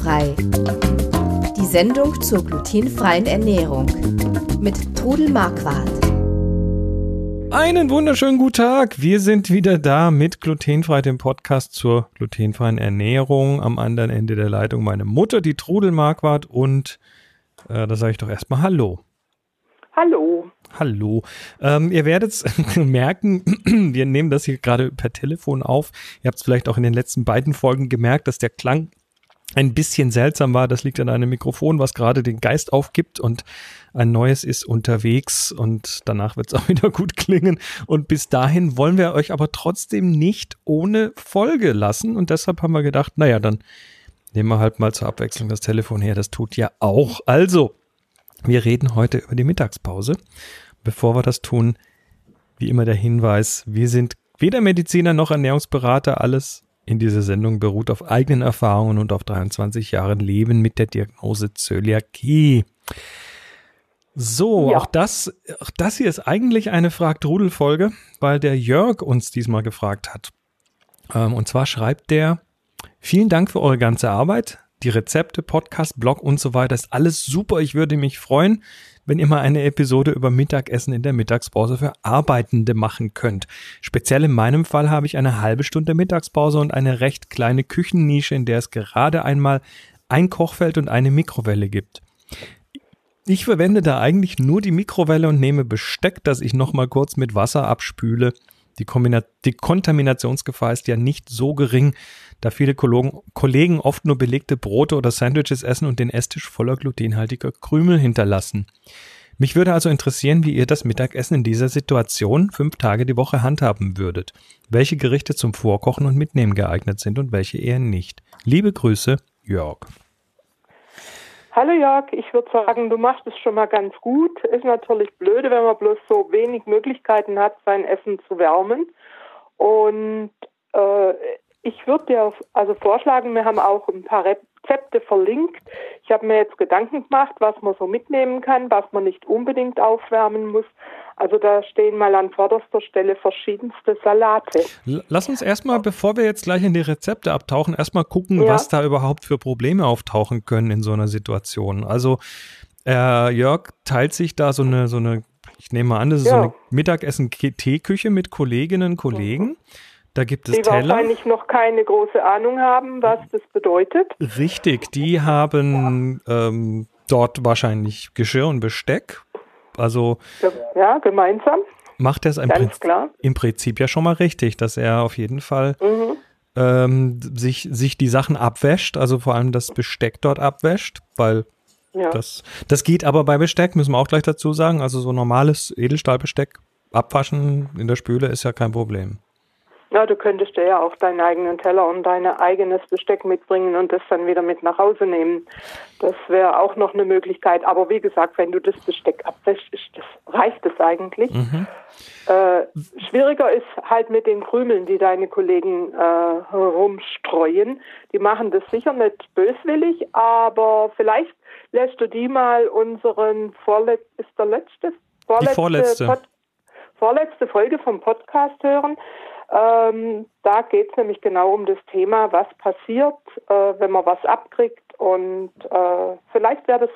Glutenfrei. Die Sendung zur glutenfreien Ernährung mit Trudel Marquardt. Einen wunderschönen guten Tag. Wir sind wieder da mit Glutenfrei, dem Podcast zur glutenfreien Ernährung. Am anderen Ende der Leitung meine Mutter, die Trudel Marquardt. Und äh, da sage ich doch erstmal Hallo. Hallo. Hallo. Ähm, ihr werdet merken, wir nehmen das hier gerade per Telefon auf. Ihr habt es vielleicht auch in den letzten beiden Folgen gemerkt, dass der Klang ein bisschen seltsam war. Das liegt an einem Mikrofon, was gerade den Geist aufgibt und ein neues ist unterwegs und danach wird es auch wieder gut klingen. Und bis dahin wollen wir euch aber trotzdem nicht ohne Folge lassen und deshalb haben wir gedacht, naja, dann nehmen wir halt mal zur Abwechslung das Telefon her. Das tut ja auch. Also, wir reden heute über die Mittagspause. Bevor wir das tun, wie immer der Hinweis, wir sind weder Mediziner noch Ernährungsberater. Alles in dieser Sendung beruht auf eigenen Erfahrungen und auf 23 Jahren Leben mit der Diagnose Zöliakie. So, ja. auch das, auch das hier ist eigentlich eine Fragt-Rudel-Folge, weil der Jörg uns diesmal gefragt hat. Ähm, und zwar schreibt der, vielen Dank für eure ganze Arbeit die Rezepte, Podcast, Blog und so weiter ist alles super. Ich würde mich freuen, wenn ihr mal eine Episode über Mittagessen in der Mittagspause für Arbeitende machen könnt. Speziell in meinem Fall habe ich eine halbe Stunde Mittagspause und eine recht kleine Küchennische, in der es gerade einmal ein Kochfeld und eine Mikrowelle gibt. Ich verwende da eigentlich nur die Mikrowelle und nehme Besteck, das ich nochmal kurz mit Wasser abspüle. Die, die Kontaminationsgefahr ist ja nicht so gering, da viele Kollegen oft nur belegte Brote oder Sandwiches essen und den Esstisch voller glutenhaltiger Krümel hinterlassen. Mich würde also interessieren, wie ihr das Mittagessen in dieser Situation fünf Tage die Woche handhaben würdet. Welche Gerichte zum Vorkochen und Mitnehmen geeignet sind und welche eher nicht. Liebe Grüße, Jörg. Hallo Jörg, ich würde sagen, du machst es schon mal ganz gut. Ist natürlich blöde, wenn man bloß so wenig Möglichkeiten hat, sein Essen zu wärmen. Und äh, ich würde dir also vorschlagen, wir haben auch ein paar Rezepte verlinkt. Ich habe mir jetzt Gedanken gemacht, was man so mitnehmen kann, was man nicht unbedingt aufwärmen muss. Also da stehen mal an vorderster Stelle verschiedenste Salate. Lass uns erstmal, bevor wir jetzt gleich in die Rezepte abtauchen, erstmal gucken, ja. was da überhaupt für Probleme auftauchen können in so einer Situation. Also äh, Jörg teilt sich da so eine, so eine, ich nehme mal an, das ist ja. so eine Mittagessen-Teeküche mit Kolleginnen und Kollegen. Mhm. Da gibt es die Teller. Die wahrscheinlich noch keine große Ahnung haben, was das bedeutet. Richtig, die haben ähm, dort wahrscheinlich Geschirr und Besteck. Also ja, gemeinsam. Macht er es im, Prinzip, im Prinzip ja schon mal richtig, dass er auf jeden Fall mhm. ähm, sich, sich die Sachen abwäscht, also vor allem das Besteck dort abwäscht, weil ja. das, das geht aber bei Besteck, müssen wir auch gleich dazu sagen. Also so normales Edelstahlbesteck abwaschen in der Spüle ist ja kein Problem. Ja, du könntest ja auch deinen eigenen Teller und dein eigenes Besteck mitbringen und das dann wieder mit nach Hause nehmen. Das wäre auch noch eine Möglichkeit. Aber wie gesagt, wenn du das Besteck abwäschst, das reicht es eigentlich. Mhm. Äh, schwieriger ist halt mit den Krümeln, die deine Kollegen äh, herumstreuen. Die machen das sicher nicht böswillig, aber vielleicht lässt du die mal unseren vorletzten, ist der letzte? Vorletzte, die vorletzte. Pod vorletzte Folge vom Podcast hören. Ähm, da geht es nämlich genau um das Thema, was passiert, äh, wenn man was abkriegt. Und äh, vielleicht wäre das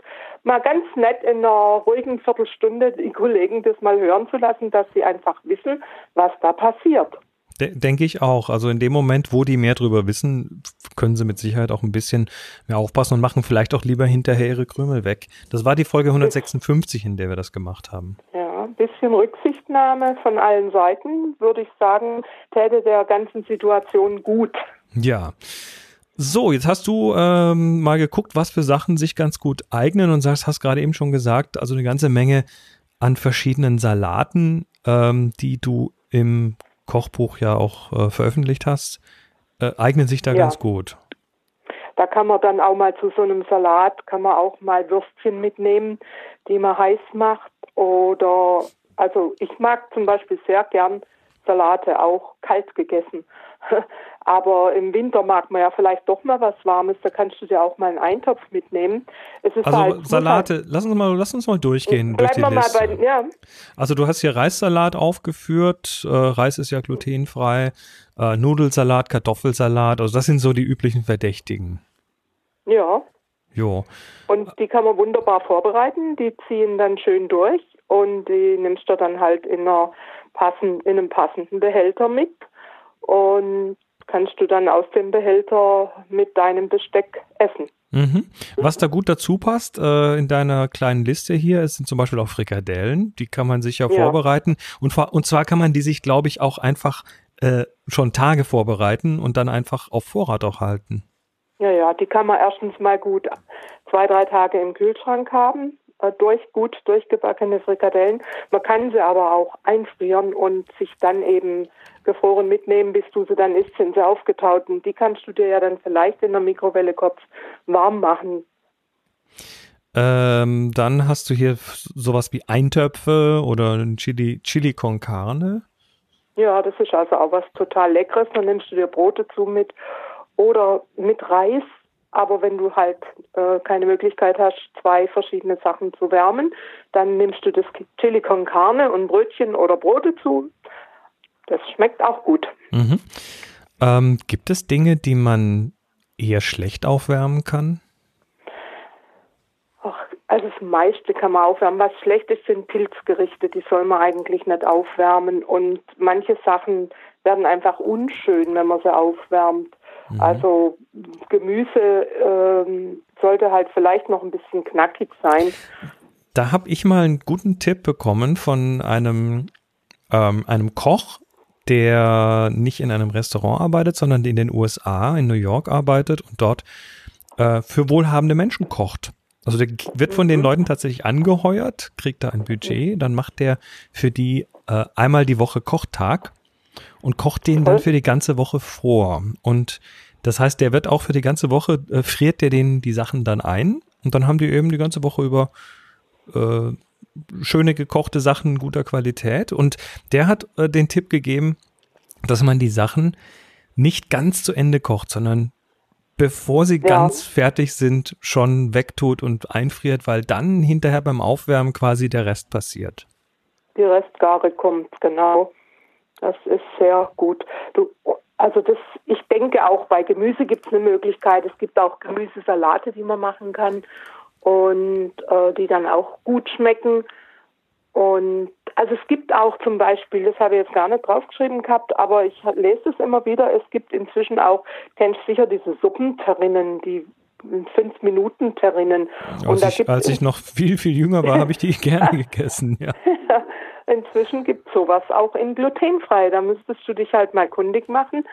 mal ganz nett, in einer ruhigen Viertelstunde die Kollegen das mal hören zu lassen, dass sie einfach wissen, was da passiert. Denke ich auch. Also in dem Moment, wo die mehr drüber wissen, können sie mit Sicherheit auch ein bisschen mehr aufpassen und machen vielleicht auch lieber hinterher ihre Krümel weg. Das war die Folge 156, in der wir das gemacht haben. Ja bisschen Rücksichtnahme von allen Seiten, würde ich sagen, täte der ganzen Situation gut. Ja. So, jetzt hast du ähm, mal geguckt, was für Sachen sich ganz gut eignen und sagst, hast gerade eben schon gesagt, also eine ganze Menge an verschiedenen Salaten, ähm, die du im Kochbuch ja auch äh, veröffentlicht hast, äh, eignen sich da ja. ganz gut. Da kann man dann auch mal zu so einem Salat, kann man auch mal Würstchen mitnehmen, die man heiß macht oder, also ich mag zum Beispiel sehr gern Salate auch kalt gegessen. Aber im Winter mag man ja vielleicht doch mal was Warmes, da kannst du dir auch mal einen Eintopf mitnehmen. also halt, Salate, lass uns mal, lass uns mal durchgehen durch die Liste. Mal bei, ja. Also du hast hier Reissalat aufgeführt, äh, Reis ist ja glutenfrei, äh, Nudelsalat, Kartoffelsalat, also das sind so die üblichen Verdächtigen. Ja. Jo. Und die kann man wunderbar vorbereiten. Die ziehen dann schön durch und die nimmst du dann halt in, einer passend, in einem passenden Behälter mit und kannst du dann aus dem Behälter mit deinem Besteck essen. Mhm. Was da gut dazu passt, äh, in deiner kleinen Liste hier, sind zum Beispiel auch Frikadellen. Die kann man sich ja, ja. vorbereiten. Und, und zwar kann man die sich, glaube ich, auch einfach äh, schon Tage vorbereiten und dann einfach auf Vorrat auch halten. Ja, ja, die kann man erstens mal gut zwei, drei Tage im Kühlschrank haben, äh, durch gut durchgebackene Frikadellen. Man kann sie aber auch einfrieren und sich dann eben gefroren mitnehmen, bis du sie dann isst, sind sie aufgetaut. Und die kannst du dir ja dann vielleicht in der Mikrowelle kurz warm machen. Ähm, dann hast du hier sowas wie Eintöpfe oder Chili, Chili con Carne. Ja, das ist also auch was total Leckeres. Dann nimmst du dir Brot dazu mit oder mit Reis. Aber wenn du halt äh, keine Möglichkeit hast, zwei verschiedene Sachen zu wärmen, dann nimmst du das Chili con Carne und Brötchen oder Brot dazu. Das schmeckt auch gut. Mhm. Ähm, gibt es Dinge, die man eher schlecht aufwärmen kann? Also das meiste kann man aufwärmen. Was schlecht ist, sind Pilzgerichte. Die soll man eigentlich nicht aufwärmen. Und manche Sachen werden einfach unschön, wenn man sie aufwärmt. Mhm. Also Gemüse ähm, sollte halt vielleicht noch ein bisschen knackig sein. Da habe ich mal einen guten Tipp bekommen von einem, ähm, einem Koch, der nicht in einem Restaurant arbeitet, sondern in den USA, in New York arbeitet und dort äh, für wohlhabende Menschen kocht. Also der wird von den mhm. Leuten tatsächlich angeheuert, kriegt da ein Budget, dann macht der für die äh, einmal die Woche Kochtag und kocht den dann für die ganze Woche vor. Und das heißt, der wird auch für die ganze Woche, äh, friert der denen die Sachen dann ein und dann haben die eben die ganze Woche über äh, schöne gekochte Sachen guter Qualität. Und der hat äh, den Tipp gegeben, dass man die Sachen nicht ganz zu Ende kocht, sondern bevor sie ja. ganz fertig sind, schon wegtut und einfriert, weil dann hinterher beim Aufwärmen quasi der Rest passiert. Die Restgare kommt, genau. Das ist sehr gut. Du, also das, ich denke auch bei Gemüse gibt es eine Möglichkeit. Es gibt auch Gemüsesalate, die man machen kann und äh, die dann auch gut schmecken. Und also es gibt auch zum Beispiel, das habe ich jetzt gar nicht draufgeschrieben gehabt, aber ich lese es immer wieder, es gibt inzwischen auch, kennst sicher diese Suppenterrinnen, die fünf Minuten Terrinnen. Als, ich, als ich noch viel, viel jünger war, habe ich die gerne gegessen, ja. Inzwischen gibt es sowas auch in glutenfrei. Da müsstest du dich halt mal kundig machen.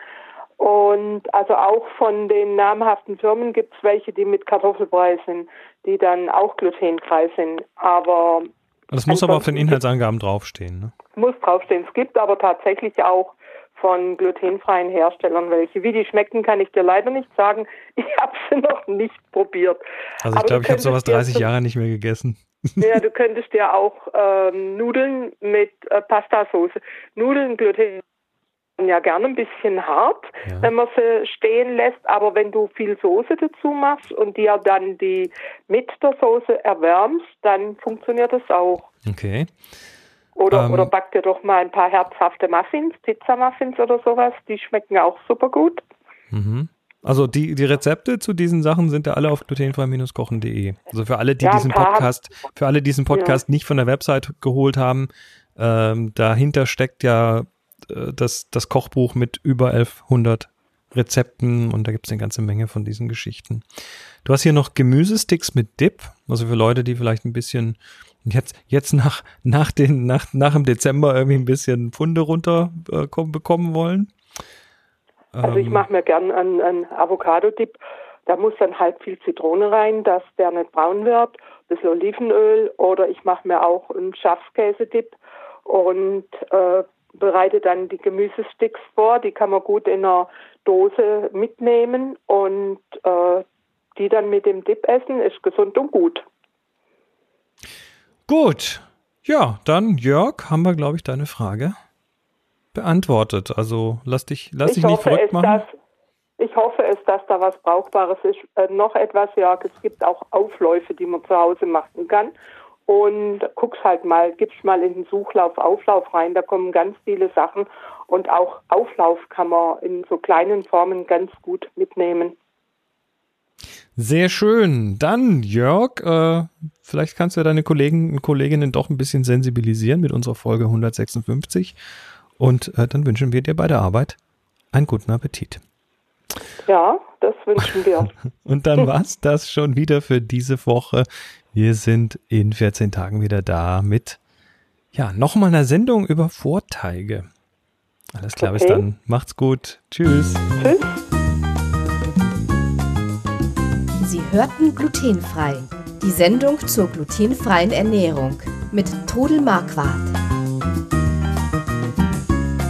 Und also auch von den namhaften Firmen gibt es welche, die mit Kartoffelbrei sind, die dann auch glutenfrei sind. Aber das muss aber auf den Inhaltsangaben draufstehen, ne? Muss draufstehen. Es gibt aber tatsächlich auch von glutenfreien Herstellern welche. Wie die schmecken, kann ich dir leider nicht sagen. Ich habe sie noch nicht probiert. Also ich glaube, ich habe sowas 30 Jahre nicht mehr gegessen. Ja, du könntest dir auch ähm, Nudeln mit äh, Pastasauce. Nudeln, Gluten ja gerne ein bisschen hart, ja. wenn man sie stehen lässt, aber wenn du viel Soße dazu machst und dir dann die mit der Soße erwärmst, dann funktioniert das auch. Okay. Oder, ähm, oder back dir doch mal ein paar herzhafte Muffins, Pizza-Muffins oder sowas, die schmecken auch super gut. Mhm. Also die, die Rezepte zu diesen Sachen sind ja alle auf glutenfrei-kochen.de. Also für alle, die ja, diesen Podcast, für alle, die diesen Podcast ja. nicht von der Website geholt haben, ähm, dahinter steckt ja äh, das, das Kochbuch mit über 1100 Rezepten und da gibt es eine ganze Menge von diesen Geschichten. Du hast hier noch Gemüsesticks mit Dip, also für Leute, die vielleicht ein bisschen jetzt, jetzt nach, nach, den, nach, nach dem Dezember irgendwie ein bisschen Pfunde runter äh, bekommen wollen. Also ich ähm. mache mir gern einen, einen Avocado-Dip. Da muss dann halb viel Zitrone rein, dass der nicht braun wird. Ein bisschen Olivenöl oder ich mache mir auch einen Schafskäse-Dip und äh, bereite dann die Gemüsesticks vor. Die kann man gut in einer Dose mitnehmen und äh, die dann mit dem Dip essen. Ist gesund und gut. Gut. Ja, dann Jörg, haben wir, glaube ich, deine Frage beantwortet. Also lass dich, lass dich nicht verrückt machen. Dass, ich hoffe es, dass da was Brauchbares ist. Äh, noch etwas, ja, es gibt auch Aufläufe, die man zu Hause machen kann. Und guck's halt mal, gibst mal in den Suchlauf Auflauf rein, da kommen ganz viele Sachen. Und auch Auflauf kann man in so kleinen Formen ganz gut mitnehmen. Sehr schön. Dann, Jörg, äh, vielleicht kannst du deine Kollegen und Kolleginnen doch ein bisschen sensibilisieren mit unserer Folge 156. Und äh, dann wünschen wir dir bei der Arbeit einen guten Appetit. Ja, das wünschen wir. und dann war's das schon wieder für diese Woche. Wir sind in 14 Tagen wieder da mit, ja, nochmal einer Sendung über Vorteige. Alles klar, okay. bis dann. Macht's gut. Tschüss. Tschüss. Sie hörten glutenfrei. Die Sendung zur glutenfreien Ernährung mit Todel Marquardt.